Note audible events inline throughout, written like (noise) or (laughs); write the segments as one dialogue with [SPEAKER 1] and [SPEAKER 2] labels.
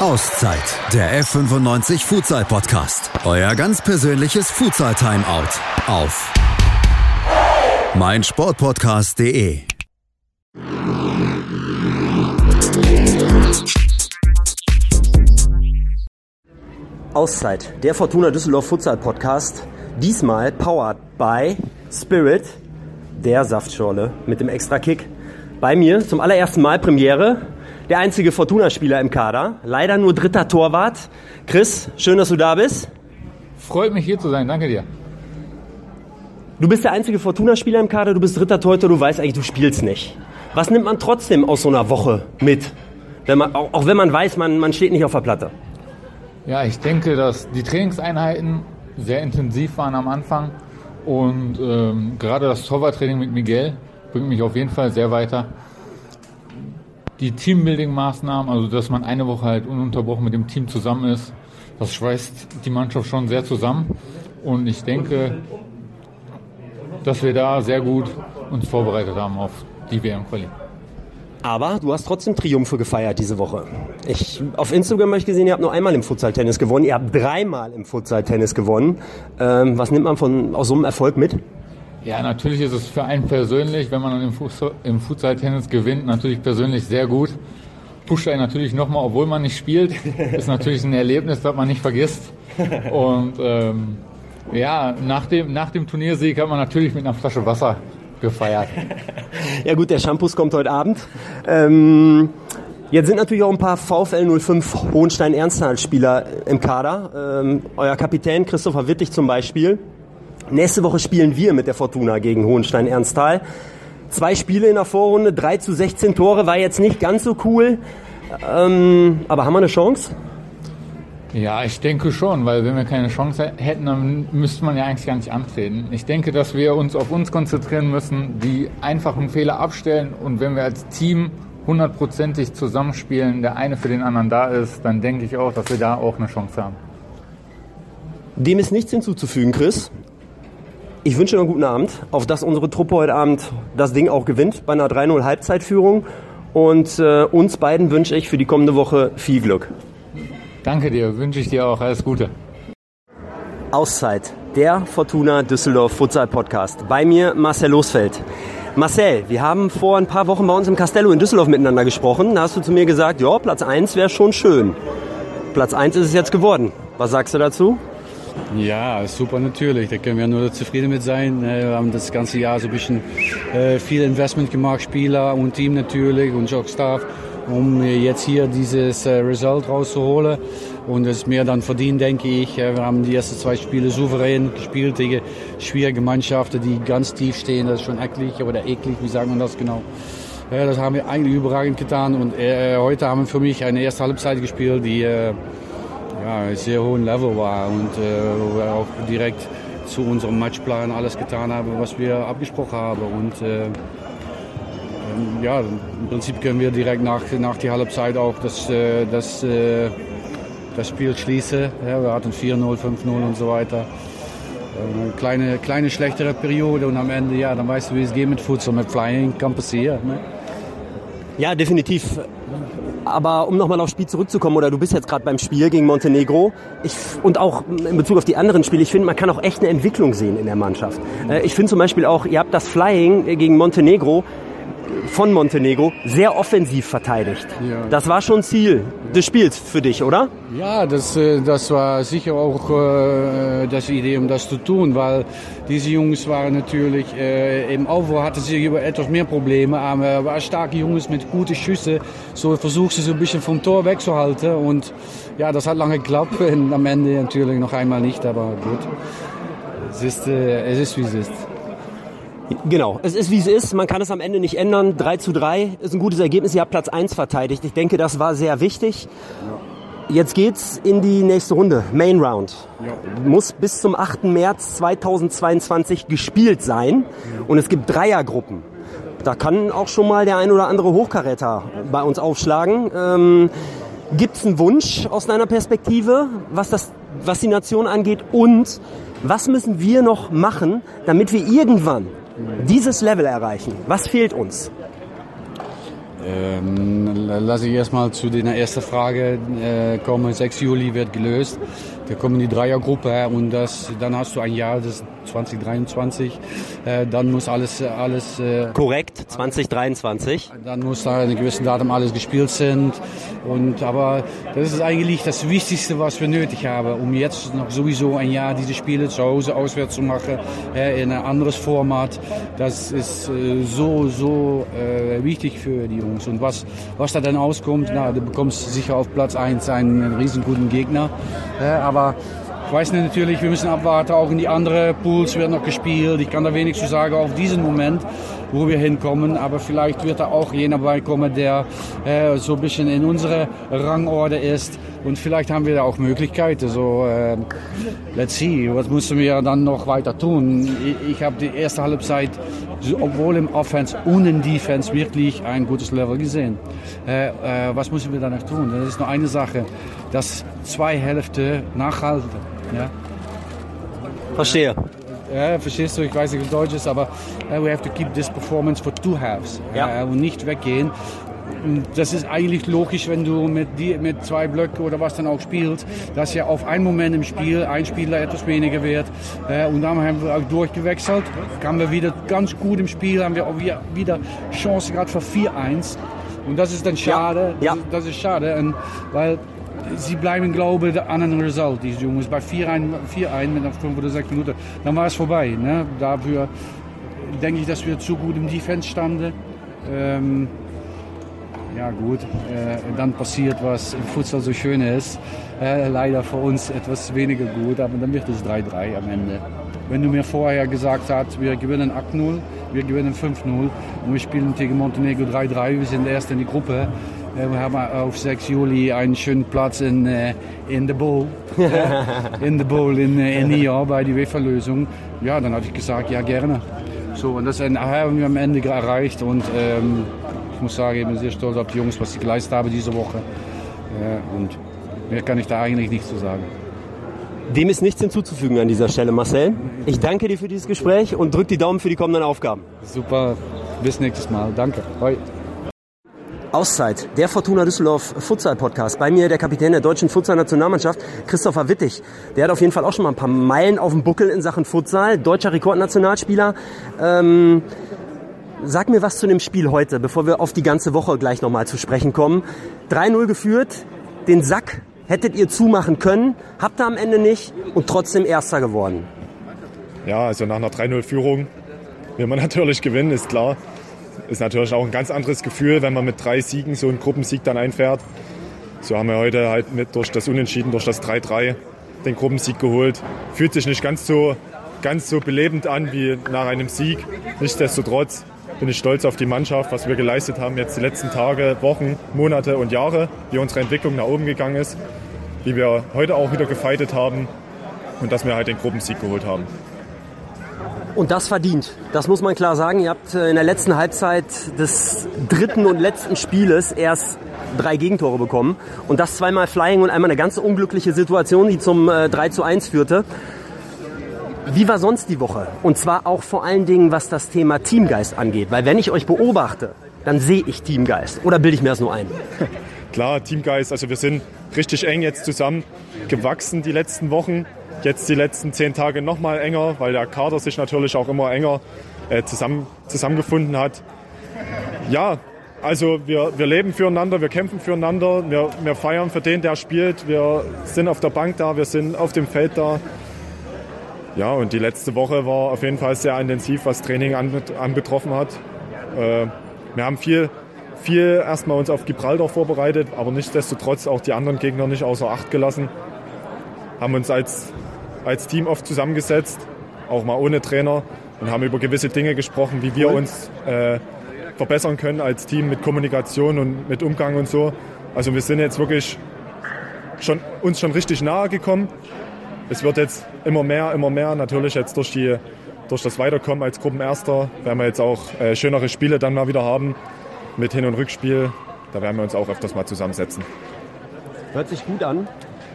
[SPEAKER 1] Auszeit, der F95 Futsal Podcast. Euer ganz persönliches Futsal Timeout auf meinsportpodcast.de.
[SPEAKER 2] Auszeit, der Fortuna Düsseldorf Futsal Podcast. Diesmal powered by Spirit, der Saftschorle mit dem extra Kick. Bei mir zum allerersten Mal Premiere, der einzige Fortuna-Spieler im Kader. Leider nur dritter Torwart. Chris, schön, dass du da bist.
[SPEAKER 3] Freut mich hier zu sein, danke dir.
[SPEAKER 2] Du bist der einzige Fortuna-Spieler im Kader, du bist dritter Torhüter, du weißt eigentlich, du spielst nicht. Was nimmt man trotzdem aus so einer Woche mit? Wenn man, auch, auch wenn man weiß, man, man steht nicht auf der Platte.
[SPEAKER 3] Ja, ich denke, dass die Trainingseinheiten sehr intensiv waren am Anfang und ähm, gerade das Torwarttraining mit Miguel bringt mich auf jeden Fall sehr weiter. Die Teambuilding-Maßnahmen, also dass man eine Woche halt ununterbrochen mit dem Team zusammen ist, das schweißt die Mannschaft schon sehr zusammen und ich denke, dass wir da sehr gut uns vorbereitet haben auf die WM-Quali.
[SPEAKER 2] Aber du hast trotzdem Triumphe gefeiert diese Woche. Ich, auf Instagram habe ich gesehen, ihr habt nur einmal im Futsal-Tennis gewonnen. Ihr habt dreimal im Futsal-Tennis gewonnen. Ähm, was nimmt man von, aus so einem Erfolg mit?
[SPEAKER 3] Ja, natürlich ist es für einen persönlich, wenn man im, Futsal, im Futsal-Tennis gewinnt, natürlich persönlich sehr gut. Pusht einen natürlich nochmal, obwohl man nicht spielt. (laughs) ist natürlich ein Erlebnis, das man nicht vergisst. Und ähm, ja, nach dem, nach dem Turniersieg hat man natürlich mit einer Flasche Wasser gefeiert. (laughs)
[SPEAKER 2] ja gut, der Shampoo kommt heute Abend. Ähm, jetzt sind natürlich auch ein paar VfL 05 Hohenstein-Ernsthal-Spieler im Kader. Ähm, euer Kapitän Christopher Wittig zum Beispiel. Nächste Woche spielen wir mit der Fortuna gegen Hohenstein-Ernsthal. Zwei Spiele in der Vorrunde, 3 zu 16 Tore, war jetzt nicht ganz so cool. Ähm, aber haben wir eine Chance?
[SPEAKER 3] Ja, ich denke schon, weil wenn wir keine Chance hätten, dann müsste man ja eigentlich gar nicht antreten. Ich denke, dass wir uns auf uns konzentrieren müssen, die einfachen Fehler abstellen und wenn wir als Team hundertprozentig zusammenspielen, der eine für den anderen da ist, dann denke ich auch, dass wir da auch eine Chance haben.
[SPEAKER 2] Dem ist nichts hinzuzufügen, Chris. Ich wünsche einen guten Abend, auf dass unsere Truppe heute Abend das Ding auch gewinnt bei einer 3-0 Halbzeitführung. Und äh, uns beiden wünsche ich für die kommende Woche viel Glück.
[SPEAKER 3] Danke dir, wünsche ich dir auch alles Gute.
[SPEAKER 2] Auszeit, der Fortuna Düsseldorf Futsal Podcast. Bei mir Marcel Losfeld. Marcel, wir haben vor ein paar Wochen bei uns im Castello in Düsseldorf miteinander gesprochen. Da hast du zu mir gesagt, ja, Platz 1 wäre schon schön. Platz 1 ist es jetzt geworden. Was sagst du dazu?
[SPEAKER 4] Ja, super natürlich. Da können wir nur zufrieden mit sein. Wir haben das ganze Jahr so ein bisschen äh, viel Investment gemacht, Spieler und Team natürlich und auch Staff um jetzt hier dieses äh, Result rauszuholen. Und es ist mehr dann verdient, denke ich. Wir haben die ersten zwei Spiele souverän gespielt gegen schwierige Mannschaften, die ganz tief stehen. Das ist schon eklig oder eklig, wie sagen wir das genau? Das haben wir eigentlich überragend getan. Und äh, heute haben wir für mich eine erste Halbzeit gespielt, die ja, sehr hohen Level war und äh, wo auch direkt zu unserem Matchplan alles getan haben, was wir abgesprochen haben. Und äh, ja, im Prinzip können wir direkt nach, nach der Halbzeit auch das, äh, das, das Spiel schließen. Ja, wir hatten 4-0, 5-0 und so weiter. Eine kleine, kleine schlechtere Periode und am Ende, ja, dann weißt du, wie es geht mit Futsal, mit Flying, kann passieren. Ne?
[SPEAKER 2] Ja, definitiv. Aber um nochmal aufs Spiel zurückzukommen, oder du bist jetzt gerade beim Spiel gegen Montenegro ich, und auch in Bezug auf die anderen Spiele, ich finde, man kann auch echt eine Entwicklung sehen in der Mannschaft. Ich finde zum Beispiel auch, ihr habt das Flying gegen Montenegro, von Montenegro sehr offensiv verteidigt. Ja. Das war schon Ziel des Spiels für dich, oder?
[SPEAKER 4] Ja, das, äh, das war sicher auch äh, das Idee, um das zu tun, weil diese Jungs waren natürlich äh, im Aufbau hatten sie etwas mehr Probleme, aber waren starke Jungs mit guten Schüssen. So versuchst du so ein bisschen vom Tor wegzuhalten und ja, das hat lange geklappt und (laughs) am Ende natürlich noch einmal nicht, aber gut. Es ist, äh, es ist wie es ist.
[SPEAKER 2] Genau, es ist wie es ist, man kann es am Ende nicht ändern. 3 zu 3 ist ein gutes Ergebnis, ihr habt Platz 1 verteidigt. Ich denke, das war sehr wichtig. Jetzt geht's in die nächste Runde, Main Round. Ja. Muss bis zum 8. März 2022 gespielt sein und es gibt Dreiergruppen. Da kann auch schon mal der ein oder andere Hochkaräter bei uns aufschlagen. Ähm, Gibt es einen Wunsch aus deiner Perspektive, was, das, was die Nation angeht? Und was müssen wir noch machen, damit wir irgendwann dieses Level erreichen? Was fehlt uns?
[SPEAKER 4] Ähm, lass ich erstmal zu der ersten Frage äh, kommen. 6 Juli wird gelöst. Da kommen die Dreiergruppe und das, dann hast du ein Jahr, das 2023. Äh, dann muss alles, alles
[SPEAKER 2] äh, korrekt 2023.
[SPEAKER 4] Dann muss da in einem gewissen Datum alles gespielt sind. Und aber das ist eigentlich das Wichtigste, was wir nötig haben, um jetzt noch sowieso ein Jahr diese Spiele zu Hause auswärts zu machen in ein anderes Format. Das ist äh, so so äh, wichtig für die Jungs. Und was was da dann auskommt, na, du bekommst sicher auf Platz 1 einen riesenguten Gegner. aber ich weiß nicht, natürlich, wir müssen abwarten. Auch in die anderen Pools wird noch gespielt. Ich kann da wenig zu sagen auf diesen Moment, wo wir hinkommen. Aber vielleicht wird da auch jener beikommen, der äh, so ein bisschen in unserer Rangorde ist. Und vielleicht haben wir da auch Möglichkeiten. So, äh, let's see, was müssen wir dann noch weiter tun? Ich, ich habe die erste Halbzeit, obwohl im Offense und im Defense, wirklich ein gutes Level gesehen. Äh, äh, was müssen wir da noch tun? Das ist nur eine Sache, dass zwei Hälfte nachhalten. Ja.
[SPEAKER 2] Verstehe.
[SPEAKER 4] Ja, verstehst du, ich weiß nicht, wie Deutsch ist, aber uh, we have to keep this performance for two halves. Ja. Uh, und nicht weggehen. Das ist eigentlich logisch, wenn du mit, die, mit zwei Blöcken oder was dann auch spielst, dass ja auf einen Moment im Spiel ein Spieler etwas weniger wird. Äh, und dann haben wir auch durchgewechselt, kamen wir wieder ganz gut im Spiel, haben wir auch wieder, Chance gerade für 4-1. Und das ist dann schade. Ja. ja. Das, ist, das, ist, schade, und, weil sie bleiben, glaube ich, an einem Result, diese Jungs. Bei 4-1 mit noch 5 oder 6 Minuten, dann war es vorbei. Ne? Dafür denke ich, dass wir zu gut im Defense standen. Ähm, ja gut, äh, dann passiert, was im Futsal so schön ist. Äh, leider für uns etwas weniger gut, aber dann wird es 3-3 am Ende. Wenn du mir vorher gesagt hast, wir gewinnen 8-0, wir gewinnen 5-0 und wir spielen gegen Montenegro 3-3, wir sind erst in die Gruppe, wir haben auf 6 Juli einen schönen Platz in, äh, in der Bowl. (laughs) in der Bowl in, äh, in Nia bei der UEFA-Lösung. Ja, dann hatte ich gesagt, ja gerne. So, und das haben wir am Ende erreicht und ähm, ich muss sagen, ich bin sehr stolz auf die Jungs, was sie geleistet haben diese Woche. und mehr kann ich da eigentlich nicht zu sagen.
[SPEAKER 2] Dem ist nichts hinzuzufügen an dieser Stelle, Marcel. Ich danke dir für dieses Gespräch und drück die Daumen für die kommenden Aufgaben.
[SPEAKER 4] Super, bis nächstes Mal. Danke. Hoi.
[SPEAKER 2] Auszeit, der Fortuna Düsseldorf Futsal Podcast. Bei mir der Kapitän der deutschen Futsal Nationalmannschaft, Christopher Wittig. Der hat auf jeden Fall auch schon mal ein paar Meilen auf dem Buckel in Sachen Futsal, deutscher Rekordnationalspieler. Ähm, sag mir was zu dem Spiel heute, bevor wir auf die ganze Woche gleich nochmal zu sprechen kommen. 3-0 geführt, den Sack hättet ihr zumachen können, habt ihr am Ende nicht und trotzdem Erster geworden.
[SPEAKER 5] Ja, also nach einer 3-0-Führung will man natürlich gewinnen, ist klar ist natürlich auch ein ganz anderes Gefühl, wenn man mit drei Siegen so einen Gruppensieg dann einfährt. So haben wir heute halt mit durch das Unentschieden, durch das 3-3 den Gruppensieg geholt. Fühlt sich nicht ganz so, ganz so belebend an wie nach einem Sieg. Nichtsdestotrotz bin ich stolz auf die Mannschaft, was wir geleistet haben jetzt die letzten Tage, Wochen, Monate und Jahre, wie unsere Entwicklung nach oben gegangen ist, wie wir heute auch wieder gefeitet haben und dass wir halt den Gruppensieg geholt haben.
[SPEAKER 2] Und das verdient. Das muss man klar sagen. Ihr habt äh, in der letzten Halbzeit des dritten und letzten Spieles erst drei Gegentore bekommen. Und das zweimal Flying und einmal eine ganz unglückliche Situation, die zum 3 äh, zu 1 führte. Wie war sonst die Woche? Und zwar auch vor allen Dingen, was das Thema Teamgeist angeht. Weil wenn ich euch beobachte, dann sehe ich Teamgeist. Oder bilde ich mir das nur ein? (laughs)
[SPEAKER 5] Klar, Teamgeist. Also wir sind richtig eng jetzt zusammen gewachsen die letzten Wochen jetzt die letzten zehn Tage noch mal enger, weil der Kader sich natürlich auch immer enger äh, zusammen, zusammengefunden hat. Ja, also wir, wir leben füreinander, wir kämpfen füreinander, wir, wir feiern für den, der spielt, wir sind auf der Bank da, wir sind auf dem Feld da. Ja, und die letzte Woche war auf jeden Fall sehr intensiv, was Training anbetroffen hat. Äh, wir haben viel, viel erstmal uns auf Gibraltar vorbereitet, aber nichtsdestotrotz auch die anderen Gegner nicht außer Acht gelassen. Haben uns als als Team oft zusammengesetzt, auch mal ohne Trainer und haben über gewisse Dinge gesprochen, wie wir uns äh, verbessern können als Team mit Kommunikation und mit Umgang und so. Also wir sind jetzt wirklich schon, uns schon richtig nahe gekommen. Es wird jetzt immer mehr, immer mehr. Natürlich jetzt durch, die, durch das Weiterkommen als Gruppenerster werden wir jetzt auch äh, schönere Spiele dann mal wieder haben mit Hin- und Rückspiel. Da werden wir uns auch öfters mal zusammensetzen.
[SPEAKER 2] Hört sich gut an.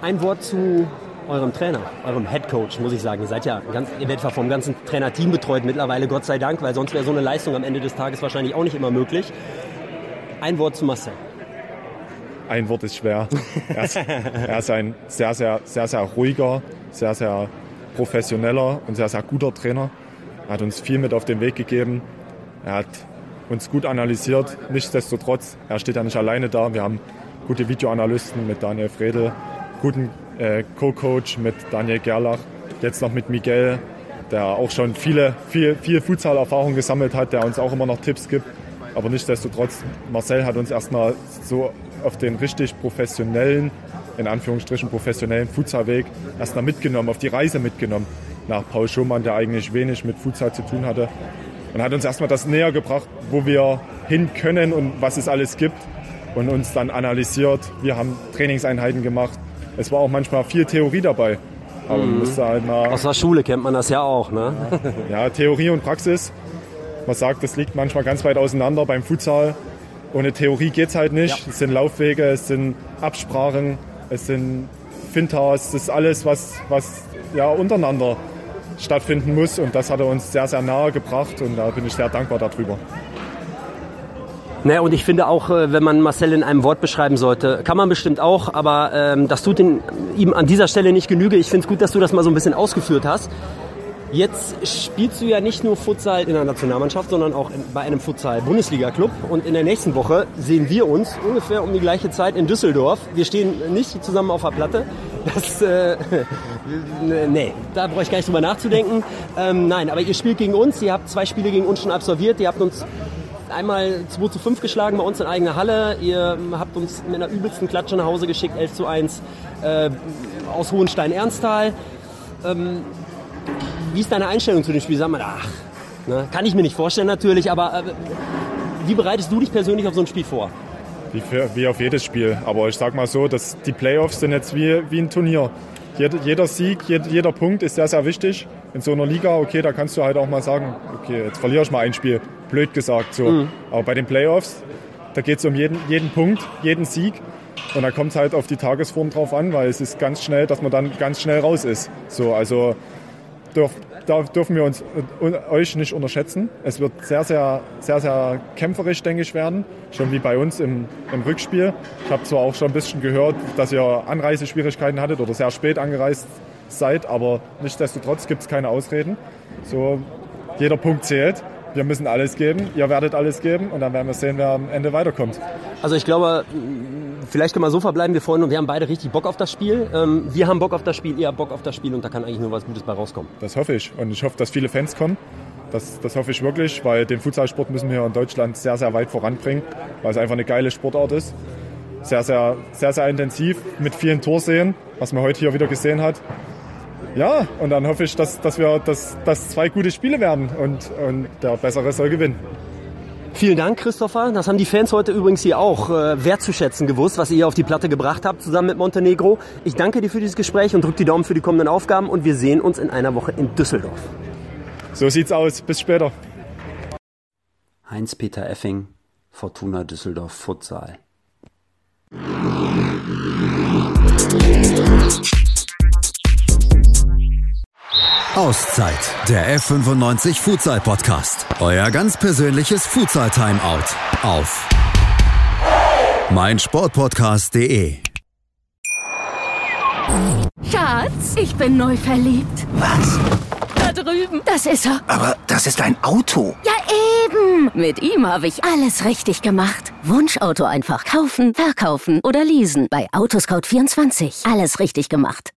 [SPEAKER 2] Ein Wort zu eurem Trainer, eurem Head Coach, muss ich sagen. Ihr seid ja ganz, ihr werdet vom ganzen Trainerteam betreut mittlerweile, Gott sei Dank, weil sonst wäre so eine Leistung am Ende des Tages wahrscheinlich auch nicht immer möglich. Ein Wort zu Marcel.
[SPEAKER 5] Ein Wort ist schwer. Er ist, er ist ein sehr, sehr, sehr, sehr ruhiger, sehr, sehr professioneller und sehr, sehr guter Trainer. Er hat uns viel mit auf den Weg gegeben. Er hat uns gut analysiert. Nichtsdestotrotz, er steht ja nicht alleine da. Wir haben gute Videoanalysten mit Daniel Fredel, guten äh, Co-Coach mit Daniel Gerlach, jetzt noch mit Miguel, der auch schon viele, viel, viel Futsal-Erfahrung gesammelt hat, der uns auch immer noch Tipps gibt. Aber nichtsdestotrotz, Marcel hat uns erstmal so auf den richtig professionellen, in Anführungsstrichen professionellen Futsalweg erstmal mitgenommen, auf die Reise mitgenommen. Nach Paul Schumann, der eigentlich wenig mit Futsal zu tun hatte. Und hat uns erstmal das näher gebracht, wo wir hin können und was es alles gibt. Und uns dann analysiert. Wir haben Trainingseinheiten gemacht. Es war auch manchmal viel Theorie dabei. Aber man musste halt mal.
[SPEAKER 2] Aus der Schule kennt man das ja auch, ne?
[SPEAKER 5] Ja, Theorie und Praxis. Man sagt, das liegt manchmal ganz weit auseinander beim Futsal. Ohne Theorie geht es halt nicht.
[SPEAKER 2] Ja.
[SPEAKER 5] Es sind Laufwege, es sind Absprachen, es sind Fintas, das ist alles, was, was ja, untereinander stattfinden muss. Und das hat er uns sehr, sehr nahe gebracht und da bin ich sehr dankbar darüber.
[SPEAKER 2] Naja, und ich finde auch, äh, wenn man Marcel in einem Wort beschreiben sollte, kann man bestimmt auch, aber ähm, das tut ihn, ihm an dieser Stelle nicht Genüge. Ich finde es gut, dass du das mal so ein bisschen ausgeführt hast. Jetzt spielst du ja nicht nur Futsal in der Nationalmannschaft, sondern auch in, bei einem Futsal-Bundesliga-Club. Und in der nächsten Woche sehen wir uns ungefähr um die gleiche Zeit in Düsseldorf. Wir stehen nicht zusammen auf der Platte. Das, äh, (laughs) nee, da brauche ich gar nicht drüber nachzudenken. Ähm, nein, aber ihr spielt gegen uns. Ihr habt zwei Spiele gegen uns schon absolviert. Ihr habt uns einmal 2 zu 5 geschlagen bei uns in eigener Halle. Ihr habt uns mit einer übelsten Klatsche nach Hause geschickt, 11 zu 1 äh, aus Hohenstein-Ernsthal. Ähm, wie ist deine Einstellung zu dem Spiel? Sag mal, ach, ne, kann ich mir nicht vorstellen natürlich, aber äh, wie bereitest du dich persönlich auf so ein Spiel vor?
[SPEAKER 5] Wie, für, wie auf jedes Spiel. Aber ich sag mal so, dass die Playoffs sind jetzt wie, wie ein Turnier. Jeder, jeder Sieg, jeder, jeder Punkt ist sehr, sehr wichtig. In so einer Liga, okay, da kannst du halt auch mal sagen, okay, jetzt verliere ich mal ein Spiel. Blöd gesagt so. Aber bei den Playoffs, da geht es um jeden, jeden Punkt, jeden Sieg. Und da kommt es halt auf die Tagesform drauf an, weil es ist ganz schnell, dass man dann ganz schnell raus ist. So, also dürf, da dürfen wir uns euch nicht unterschätzen. Es wird sehr, sehr, sehr, sehr kämpferisch, denke ich, werden. Schon wie bei uns im, im Rückspiel. Ich habe zwar auch schon ein bisschen gehört, dass ihr Anreiseschwierigkeiten hattet oder sehr spät angereist seid, aber nichtsdestotrotz gibt es keine Ausreden. So, jeder Punkt zählt. Wir müssen alles geben, ihr werdet alles geben und dann werden wir sehen, wer am Ende weiterkommt.
[SPEAKER 2] Also ich glaube, vielleicht können wir so verbleiben, wir freuen uns, wir haben beide richtig Bock auf das Spiel. Ähm, wir haben Bock auf das Spiel, ihr habt Bock auf das Spiel und da kann eigentlich nur was Gutes bei rauskommen.
[SPEAKER 5] Das hoffe ich. Und ich hoffe, dass viele Fans kommen. Das, das hoffe ich wirklich, weil den Futsalsport müssen wir in Deutschland sehr, sehr weit voranbringen, weil es einfach eine geile Sportart ist. Sehr, sehr, sehr, sehr intensiv mit vielen Torsehen, was man heute hier wieder gesehen hat. Ja, und dann hoffe ich, dass, dass wir dass, dass zwei gute Spiele werden und, und der Bessere soll gewinnen.
[SPEAKER 2] Vielen Dank, Christopher. Das haben die Fans heute übrigens hier auch äh, wertzuschätzen gewusst, was ihr hier auf die Platte gebracht habt, zusammen mit Montenegro. Ich danke dir für dieses Gespräch und drück die Daumen für die kommenden Aufgaben und wir sehen uns in einer Woche in Düsseldorf.
[SPEAKER 5] So sieht's aus. Bis später.
[SPEAKER 2] Heinz-Peter Effing, Fortuna Düsseldorf Futsal.
[SPEAKER 1] Auszeit, der F95 Futsal Podcast. Euer ganz persönliches Futsal Timeout auf meinsportpodcast.de.
[SPEAKER 6] Schatz, ich bin neu verliebt.
[SPEAKER 7] Was?
[SPEAKER 6] Da drüben. Das ist er.
[SPEAKER 7] Aber das ist ein Auto.
[SPEAKER 6] Ja, eben. Mit ihm habe ich alles richtig gemacht. Wunschauto einfach kaufen, verkaufen oder leasen. Bei Autoscout24. Alles richtig gemacht.